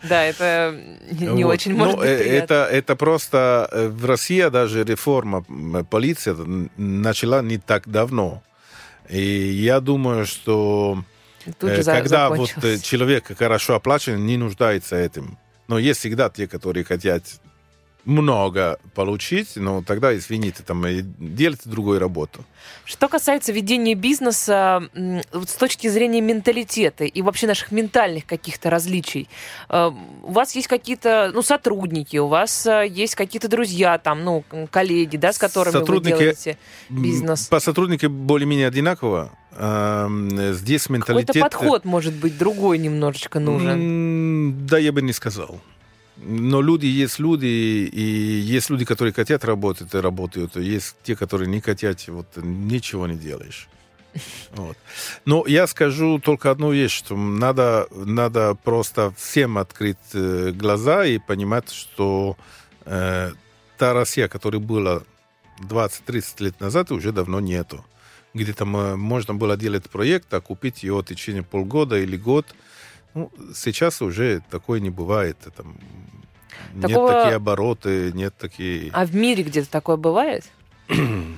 Да, это не Вот. очень может Ну, быть э, приятно. это, это просто э, в России даже реформа полиции начала не так давно. И я думаю, что э, когда вот э, человек хорошо оплачен, не нуждается этим. Но есть всегда те, которые хотят много получить, но тогда, извините, там, и делайте другую работу. Что касается ведения бизнеса вот с точки зрения менталитета и вообще наших ментальных каких-то различий, э, у вас есть какие-то, ну, сотрудники, у вас э, есть какие-то друзья, там, ну, коллеги, да, с которыми Сотрудники, вы делаете бизнес? По сотруднике более-менее одинаково. Эм, Здесь менталитет... Какой-то подход, может быть, другой немножечко нужен. Да, я бы не сказал. Но люди есть люди, и есть люди, которые хотят работать и работают, и есть те, которые не хотят, вот ничего не делаешь. [LAUGHS] Вот. Но я скажу только одну вещь, что надо, надо просто всем открыть э, глаза и понимать, что э, та Россия, которая была 20-30 лет назад, уже давно нету. Где там э, можно было делать проект, а купить его в течение полгода или год. Ну, сейчас уже такое не бывает. Там, Такого- Нет такие обороты, нет такие... А в мире где-то такое бывает? [CLEARS THROAT] [CLEARS THROAT]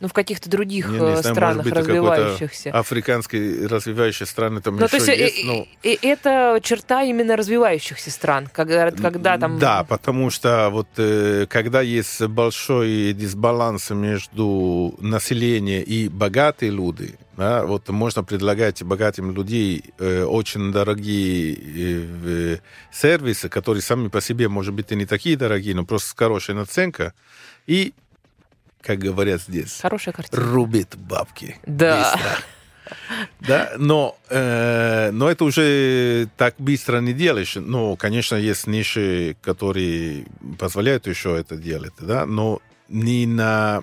Ну, в каких-то других Я не э, знаю, странах быть, развивающихся. Африканские развивающие страны там Ну, еще то есть э, есть. ну, э, это черта именно развивающихся стран, когда, когда там... Да, потому что вот когда есть большой дисбаланс между населением и богатые люди, да, вот можно предлагать богатым людям э, очень дорогие э, сервисы, которые сами по себе, может быть, и не такие дорогие, но просто с хорошей наценкой, и, как говорят здесь, Хорошая картина. рубит бабки. Да. Да, но, э, но это уже так быстро не делаешь. Ну, конечно, есть ниши, которые позволяют еще это делать, да, но не на,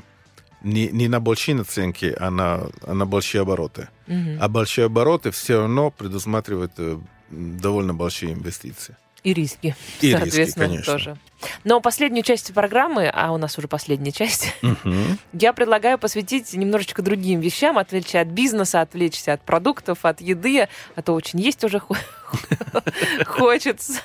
не, не на большие наценки, а на, а на большие обороты. Мгм. А большие обороты все равно предусматривают э, довольно большие инвестиции. И риски, И риски, соответственно, конечно. тоже. Но последнюю часть программы, а у нас уже последняя часть, Мгм. я предлагаю посвятить немножечко другим вещам, отвлечься от бизнеса, отвлечься от продуктов, от еды, а то очень есть уже хо- [LAUGHS] хочется,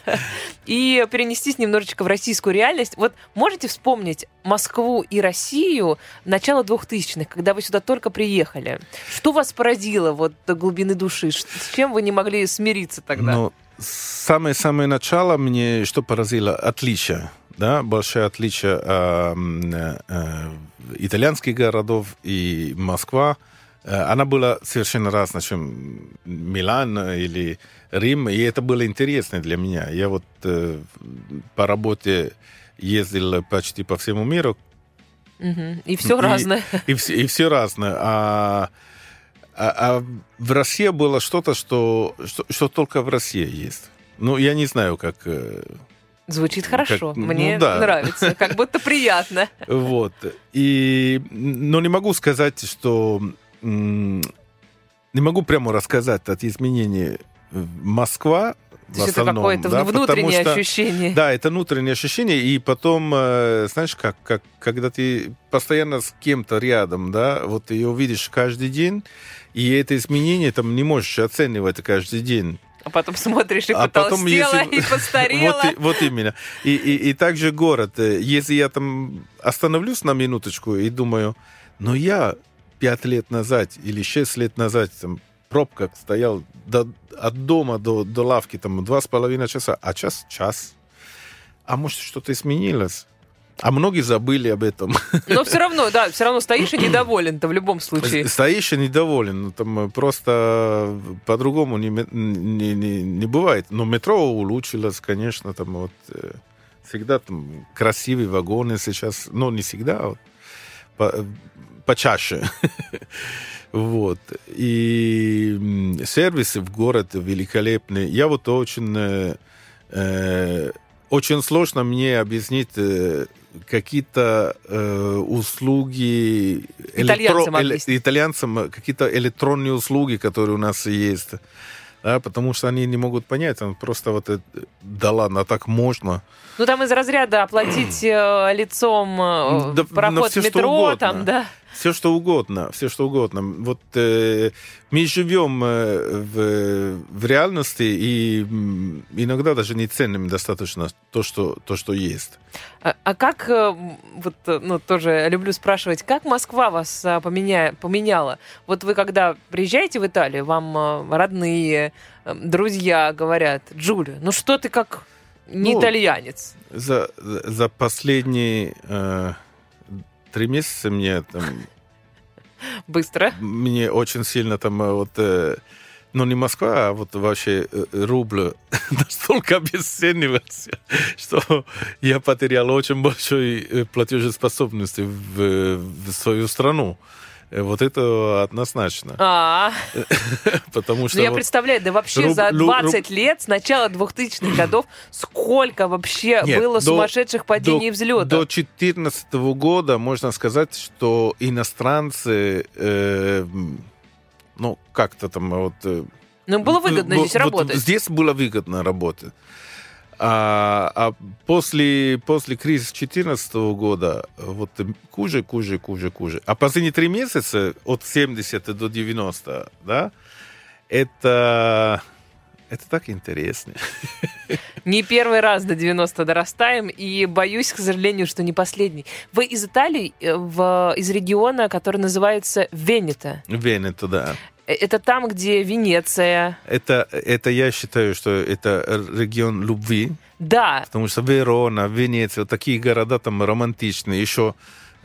и перенестись немножечко в российскую реальность. Вот можете вспомнить Москву и Россию начала 2000-х, когда вы сюда только приехали? Что вас поразило вот до глубины души? С чем вы не могли смириться тогда? Ну, самое-самое начало мне что поразило? Отличие. Да, большое отличие э, э, итальянских городов и Москва. Э, Она была совершенно разная, чем Милан или Рим, и это было интересно для меня. Я вот э, по работе ездил почти по всему миру, Мгм. И все И- разное. и все, и все разное. А, а, а в России было что-то, что, что, что только в России есть. Ну, я не знаю, как... э, Звучит хорошо. Как- ну Мне да. нравится. Как будто приятно. [LAUGHS] Вот. И, но не могу сказать, что... Не могу прямо рассказать от изменений Москва в То есть это основном, какое-то да, внутреннее что- ощущение. Да, это внутреннее ощущение, и потом, э, знаешь, как, как, когда ты постоянно с кем-то рядом, да, вот ее видишь каждый день, и это изменение там не можешь оценивать каждый день. А потом смотришь и А потом, если- [LAUGHS] и постарела. Вот, вот именно. И, и, и также город. Э, Если я там остановлюсь на минуточку и думаю, ну я пять лет назад или шесть лет назад там в пробках стоял до- от дома до, до лавки там два с половиной часа, а час час. А может что-то изменилось? А многие забыли об этом. [LAUGHS] Но все равно, да, все равно стоишь и недоволен-то в любом случае. Стоишь и недоволен. Ну, там э, просто по-другому не, не, не, не бывает. Но метро улучшилось, конечно. Там вот, э, всегда там красивые вагоны сейчас. Ну, не всегда, а вот по- почаще. [LAUGHS] Вот. И сервисы в город великолепные. Я вот очень... э, э, очень сложно мне объяснить э, какие-то э, услуги Итальянцам электро- объяснить. итальянцам э, какие-то электронные услуги, которые у нас есть. Да, потому что они не могут понять, он просто вот это, да ладно, а так можно. Ну, там из разряда оплатить э, лицом э, Да, проход метро, угодно. там, да. Все что угодно, все что угодно. Вот э, мы живем э, в, в реальности и иногда даже не ценим достаточно то, что, то, что есть. А, а как, э, вот, э, ну, тоже люблю спрашивать, как Москва вас а, поменя... поменяла? Вот вы, когда приезжаете в Италию, вам родные, друзья говорят, Джулия, ну что ты как не Ну, итальянец. За, за последние э, три месяца мне там [LAUGHS] Быстро. мне очень сильно там э, вот, э, ну не Москва, а вот вообще э, рубль [LAUGHS] настолько обесценивался, [LAUGHS] что я потерял очень большой платежеспособности в, в свою страну. Э, Вот это однозначно. А, [LAUGHS] Потому что ну я вот- представляю, да вообще за лю- 20 лет с начала 2000-х [CLEARS THROAT] годов сколько вообще было сумасшедших падений и взлетов. До 2014 года можно сказать, что иностранцы, э, ну, как-то там вот... э, Ну, было выгодно здесь работать. Здесь было выгодно работать. А, а после, после кризиса 2014 года вот э, хуже, хуже, хуже, хуже. А последние три месяца, от 70 до 90, да, это, это так интересно. Не первый раз до 90 дорастаем, и боюсь, к сожалению, что не последний. Вы из Италии, э, в, из региона, который называется Венето. Венето, да. Э, Это там, где Венеция. Это, это я считаю, что это регион любви, Да, потому что Верона, Венеция, вот такие города там романтичные. Еще,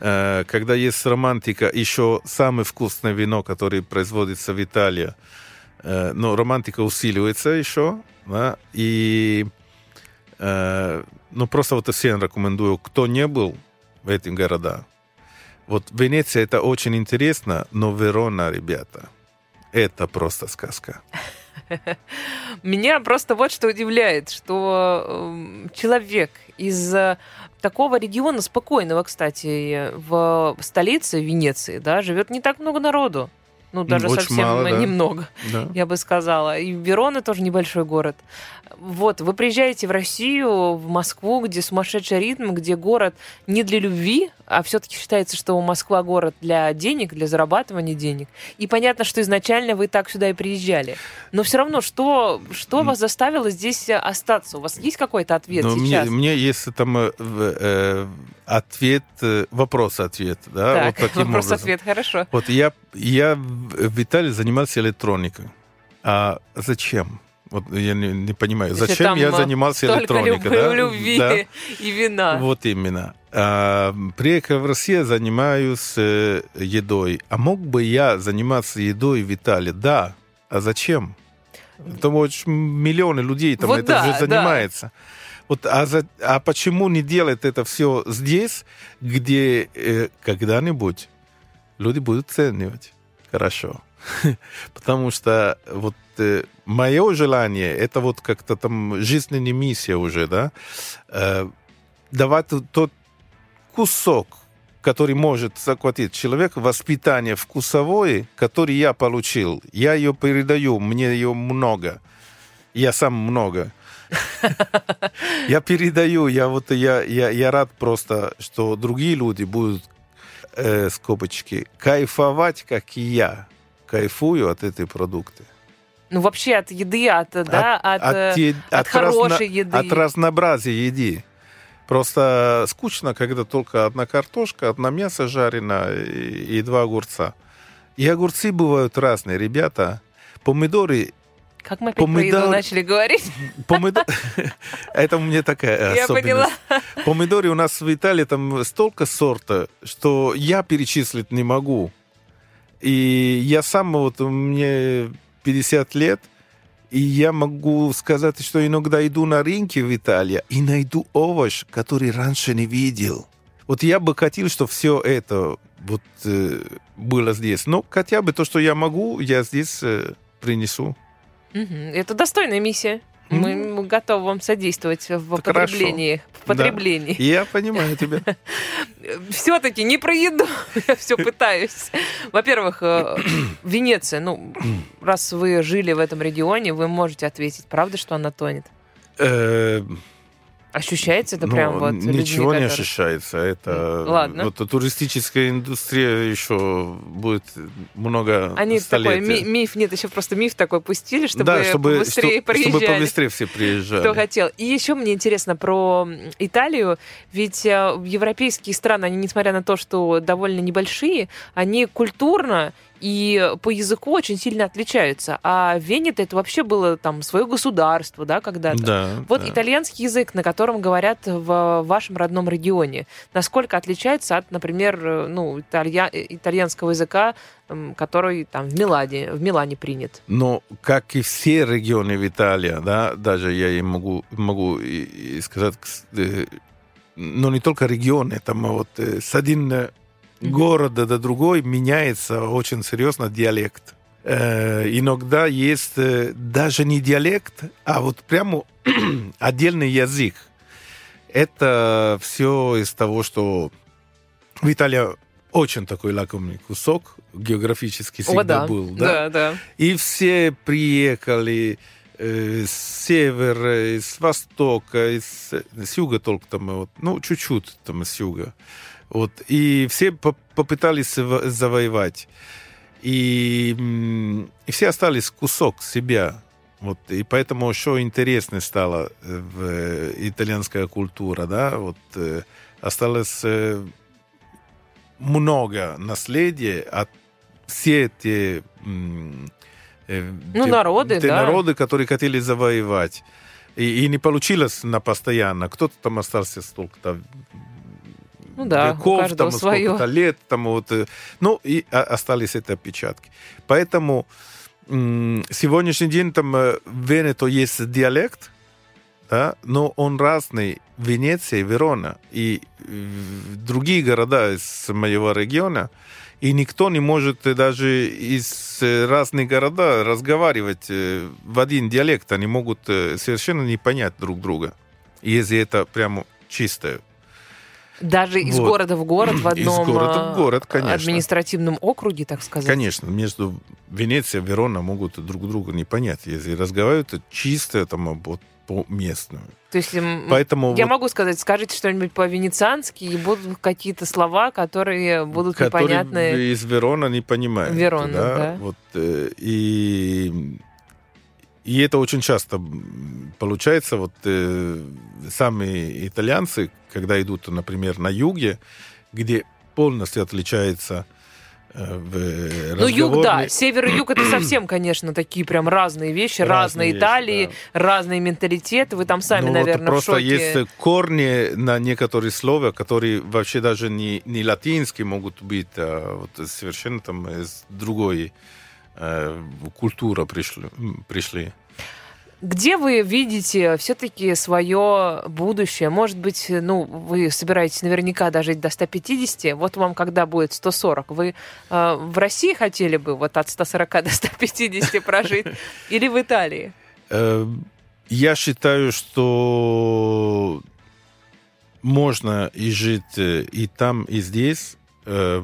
э, когда есть романтика, еще самое вкусное вино, которое производится в Италии, э, но романтика усиливается еще, да, и э, ну, просто вот всем рекомендую, кто не был в этих городах. Вот Венеция это очень интересно, но Верона, ребята, это просто сказка. [LAUGHS] Меня просто вот что удивляет, что эм, человек из э, такого региона, спокойного, кстати, в столице Венеции, да, живет не так много народу. Ну, даже очень совсем мало, да. немного, Да. я бы сказала. И Верона тоже небольшой город. Вот, вы приезжаете в Россию, в Москву, где сумасшедший ритм, где город не для любви, а все-таки считается, что Москва город для денег, для зарабатывания денег. И понятно, что изначально вы так сюда и приезжали. Но все равно, что, что вас заставило здесь э, остаться? У вас есть какой-то ответ Ну, мне, сейчас? мне есть там э, в- э, ответ, э, вопрос-ответ, да, так, вот таким вопрос-ответ, хорошо. Вот я, я в Италии занимался электроникой. А зачем? Вот я не, не понимаю, Если зачем я занимался электроникой? да? любви Да. и вина. Вот именно. А, приехал в Россию, занимаюсь э, едой. А мог бы я заниматься едой в Италии? Да. А зачем? Там очень миллионы людей там Вот это да, же да. занимается. Вот, а, за- а почему не делать это все здесь, где э, когда-нибудь люди будут ценивать хорошо? [LAUGHS] Потому что вот мое желание, это вот как-то там жизненная миссия уже, да, э, давать тот кусок, который может захватить человека, воспитание вкусовое, который я получил. Я ее передаю, мне ее много. Я сам много. [LAUGHS] Я передаю, я вот я, я, я рад просто, что другие люди будут, э, скобочки, кайфовать, как и я. Кайфую от этой продукты. Ну, вообще от еды, от, да, от, э, е- от хорошей еды. От разнообразия еды. Просто скучно, когда только одна картошка, одна мясо жарено и, и два огурца. И огурцы бывают разные, ребята. Помидоры, Как мы опять про еду помидор- начали говорить? помидор... [LAUGHS] Это у меня такая Я поняла. особенность. Помидоры у нас в Италии там столько сорта, что я перечислить не могу. И я сам вот, мне 50 лет, и я могу сказать, что иногда иду на рынке в Италии и найду овощ, который раньше не видел. Вот я бы хотел, чтобы все это вот э, было здесь. Но хотя бы то, что я могу, я здесь э, принесу. Это достойная миссия. Мы мы готовы вам содействовать в Так хорошо. потреблении. В Да. потреблении. Я понимаю тебя. [LAUGHS] Все-таки не про еду. [LAUGHS] Я все пытаюсь. Во-первых, э, [CLEARS THROAT] Венеция. Ну, раз вы жили в этом регионе, вы можете ответить, правда, что она тонет? Ощущается это Ну, прям вот ничего не которые- ощущается. Это Ладно. Вот туристическая индустрия еще будет много Они такой столетий. ми- миф, нет, еще просто миф такой пустили, чтобы да, чтобы, побыстрее что- приезжали. чтобы побыстрее все приезжали. кто хотел. И еще мне интересно про Италию, ведь э, европейские страны, они, несмотря на то, что довольно небольшие, они культурно и по языку очень сильно отличаются. А Венета это вообще было там свое государство, да, когда-то. Да, Вот да. итальянский язык, на котором говорят в вашем родном регионе, насколько отличается от, например, э, ну, италья- э, итальянского языка, который там в Милане, в Милане принят? Но как и все регионы в Италии, да, даже я и могу, могу и, сказать, э, но не только регионы, там вот э, с один города до другой меняется очень серьезно диалект. Э, иногда есть э, даже не диалект, а вот прямо [CLEARS THROAT] отдельный язык. Это все из того, что в Италии очень такой лакомый кусок географически всегда О, да. был. да, да. И все приехали э, с севера, с востока, из, с юга только там, вот, ну, чуть-чуть там с юга. Вот, и все по- попытались заво- завоевать. И, и все остались кусок себя. Вот, и поэтому еще интереснее стала э, в, э, итальянская культура, да, вот, э, осталось много наследия от все те, м, э, Ну, те- народы, те да. народы, которые хотели завоевать. И, и не получилось на постоянно. Кто-то там остался столько-то Ну да, веков, там, сколько-то лет, там вот, э, ну и а- остались эти отпечатки. Поэтому сегодняшний день там э, в Венето есть диалект, да, но он разный. Венеция Верона и э, другие города из моего региона, и никто не может даже из разных городов разговаривать в один диалект. Они могут совершенно не понять друг друга, если это прямо чистое. Даже из Вот. города в город в Из одном города в а, город, конечно. административном округе, так сказать. Конечно, между Венецией и Верона могут друг друга не понять, если разговаривают чисто там вот по местному. То есть Поэтому я вот, могу сказать, скажите что-нибудь по-венециански, и будут какие-то слова, которые будут которые непонятны. из Верона не понимают. Верона, да. Вот, э, и, и это очень часто получается, вот э, сами итальянцы, когда идут, например, на юге, где полностью отличается э, в Ну, юг, да. Север и юг это совсем, конечно, такие прям разные вещи, разные, Разные вещи, Италии, да. разные менталитеты. Вы там сами, Ну, вот наверное, просто в шоке. есть корни на некоторые слова, которые вообще даже не, не латинские могут быть, а вот совершенно там из другой э, культуры пришли. пришли. Где вы видите все-таки свое будущее? Может быть, ну, вы собираетесь наверняка дожить до 150. Вот вам когда будет 140? Вы э, в России хотели бы вот от 140 до 150 [LAUGHS] прожить? Или в Италии? Э, Я считаю, что можно и жить э, и там, и здесь. Э,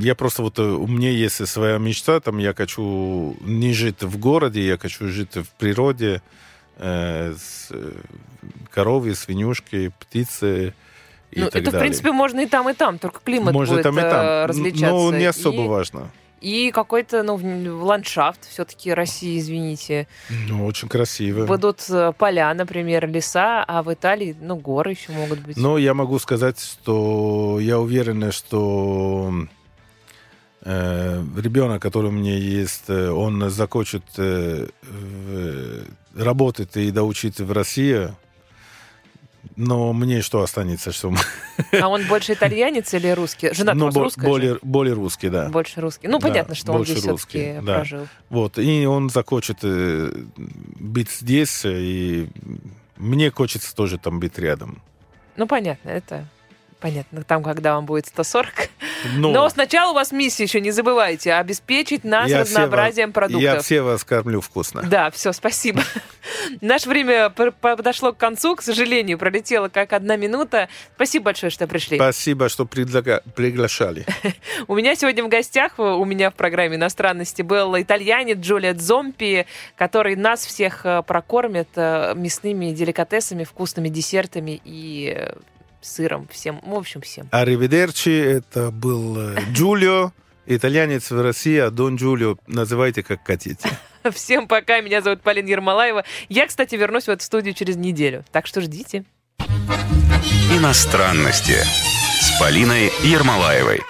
Я просто вот, э, у меня есть своя мечта, там я хочу не жить в городе, я хочу жить в природе, э, с э, коровы, свинюшки, птицы и ну, так это, в далее. принципе, можно и там, и там, только климат Можно будет там и э, там, различаться. но не особо и, важно. И какой-то, ну, ландшафт все-таки России, извините. Ну, очень красиво. Будут э, поля, например, леса, а в Италии, ну, горы еще могут быть. Но я могу сказать, что я уверен, что э, ребенок, который у меня есть, э, он захочет э, работать и доучиться в России. Но мне что останется, что А он больше итальянец или русский? Жена ну, бо- русская же? более, более русский, да. Больше русский. Ну, Да, понятно, что он здесь русский, все-таки да. прожил. Вот, и он захочет э, быть здесь, и мне хочется тоже там быть рядом. Ну, понятно, это понятно. Там, когда вам будет 140, Ну, Но сначала у вас миссия еще, не забывайте, обеспечить нас я разнообразием вас- продуктов. Я все вас кормлю вкусно. Да, все, спасибо. [LAUGHS] Наше время подошло к концу, к сожалению, пролетело как одна минута. Спасибо большое, что пришли. Спасибо, что предлага- приглашали. [LAUGHS] У меня сегодня в гостях, э, у меня в программе иностранности был итальянец Джулия Дзомпи, который нас всех э, прокормит э, мясными деликатесами, вкусными десертами и сыром, всем, в общем, всем. Аривидерчи, это был э, [LAUGHS] Джулио, итальянец в России, а Дон Джулио называйте как хотите. [LAUGHS] Всем пока, меня зовут Полина Ермолаева. Я, кстати, вернусь в эту студию через неделю, так что ждите. Иностранности с Полиной Ермолаевой.